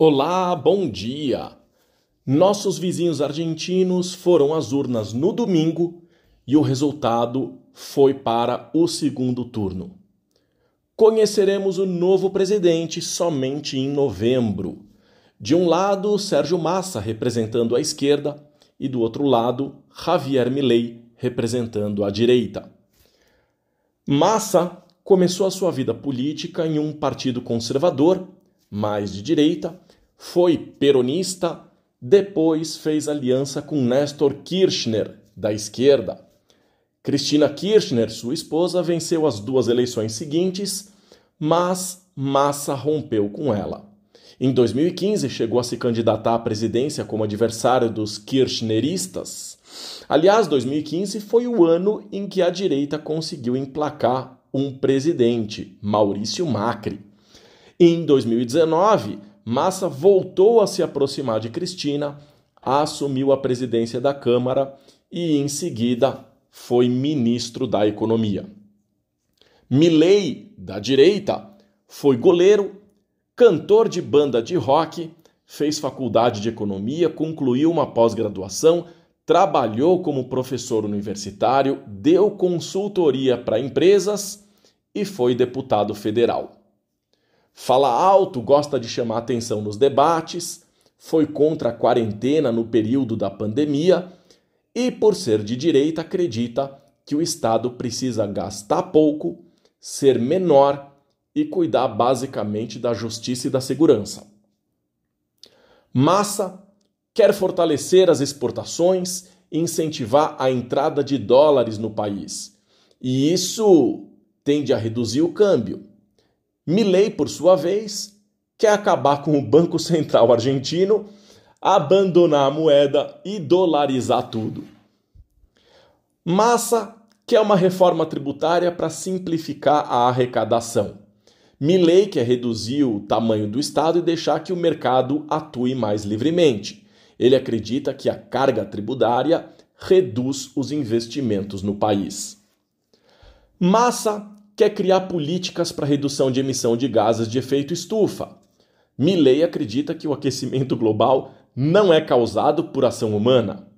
Olá, bom dia! Nossos vizinhos argentinos foram às urnas no domingo e o resultado foi para o segundo turno. Conheceremos o novo presidente somente em novembro. De um lado, Sérgio Massa representando a esquerda e do outro lado, Javier Milei representando a direita. Massa começou a sua vida política em um partido conservador, mais de direita, foi peronista, depois fez aliança com Nestor Kirchner, da esquerda. Cristina Kirchner, sua esposa, venceu as duas eleições seguintes, mas Massa rompeu com ela. Em 2015, chegou a se candidatar à presidência como adversário dos kirchneristas. Aliás, 2015 foi o ano em que a direita conseguiu emplacar um presidente, Maurício Macri. Em 2019, Massa voltou a se aproximar de Cristina, assumiu a presidência da Câmara e, em seguida, foi ministro da Economia. Milley, da direita, foi goleiro, cantor de banda de rock, fez faculdade de economia, concluiu uma pós-graduação, trabalhou como professor universitário, deu consultoria para empresas e foi deputado federal. Fala alto, gosta de chamar atenção nos debates, foi contra a quarentena no período da pandemia e, por ser de direita, acredita que o Estado precisa gastar pouco, ser menor e cuidar basicamente da justiça e da segurança. Massa quer fortalecer as exportações e incentivar a entrada de dólares no país. E isso tende a reduzir o câmbio. Milley, por sua vez, quer acabar com o Banco Central argentino, abandonar a moeda e dolarizar tudo. Massa quer uma reforma tributária para simplificar a arrecadação. Milley quer reduzir o tamanho do Estado e deixar que o mercado atue mais livremente. Ele acredita que a carga tributária reduz os investimentos no país. Massa quer criar políticas para redução de emissão de gases de efeito estufa. Milley acredita que o aquecimento global não é causado por ação humana.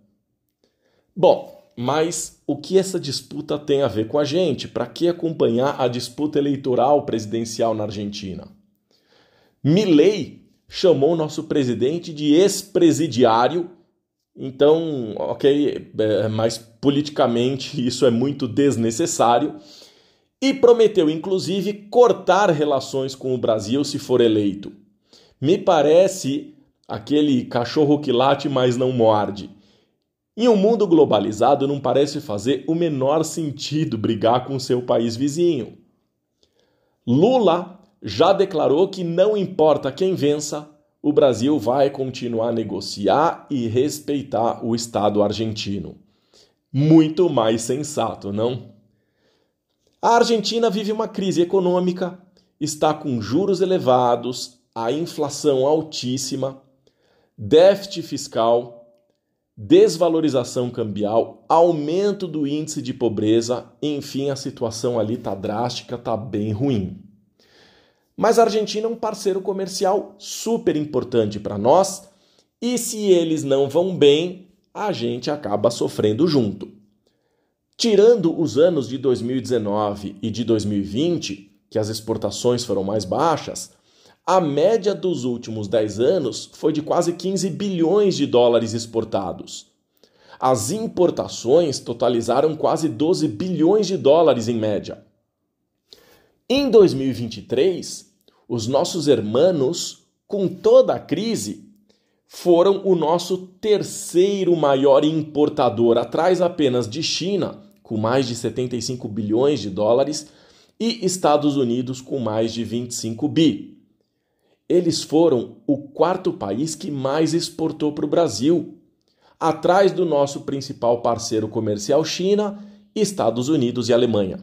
Bom, mas o que essa disputa tem a ver com a gente? Para que acompanhar a disputa eleitoral presidencial na Argentina? Milley chamou nosso presidente de ex-presidiário. Então, ok, é, mas politicamente isso é muito desnecessário e prometeu inclusive cortar relações com o Brasil se for eleito. Me parece aquele cachorro que late, mas não morde. Em um mundo globalizado, não parece fazer o menor sentido brigar com seu país vizinho. Lula já declarou que não importa quem vença, o Brasil vai continuar a negociar e respeitar o Estado argentino. Muito mais sensato, não? A Argentina vive uma crise econômica, está com juros elevados, a inflação altíssima, déficit fiscal, desvalorização cambial, aumento do índice de pobreza, enfim, a situação ali está drástica, está bem ruim. Mas a Argentina é um parceiro comercial super importante para nós e se eles não vão bem, a gente acaba sofrendo junto. Tirando os anos de 2019 e de 2020, que as exportações foram mais baixas, a média dos últimos 10 anos foi de quase 15 bilhões de dólares exportados. As importações totalizaram quase 12 bilhões de dólares em média. Em 2023, os nossos hermanos, com toda a crise, foram o nosso terceiro maior importador, atrás apenas de China, com mais de 75 bilhões de dólares, e Estados Unidos com mais de 25 bi. Eles foram o quarto país que mais exportou para o Brasil, atrás do nosso principal parceiro comercial China, Estados Unidos e Alemanha.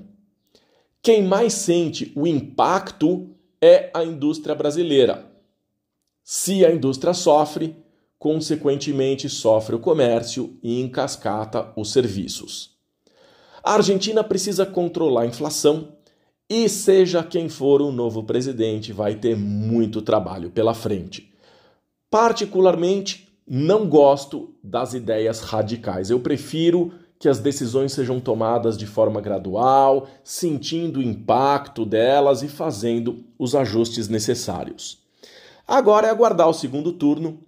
Quem mais sente o impacto é a indústria brasileira. Se a indústria sofre, consequentemente sofre o comércio e em cascata os serviços. A Argentina precisa controlar a inflação e, seja quem for o novo presidente, vai ter muito trabalho pela frente. Particularmente, não gosto das ideias radicais. Eu prefiro que as decisões sejam tomadas de forma gradual, sentindo o impacto delas e fazendo os ajustes necessários. Agora é aguardar o segundo turno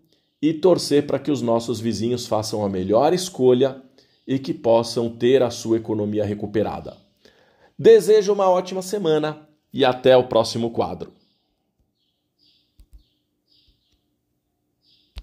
e torcer para que os nossos vizinhos façam a melhor escolha e que possam ter a sua economia recuperada. Desejo uma ótima semana e até o próximo quadro.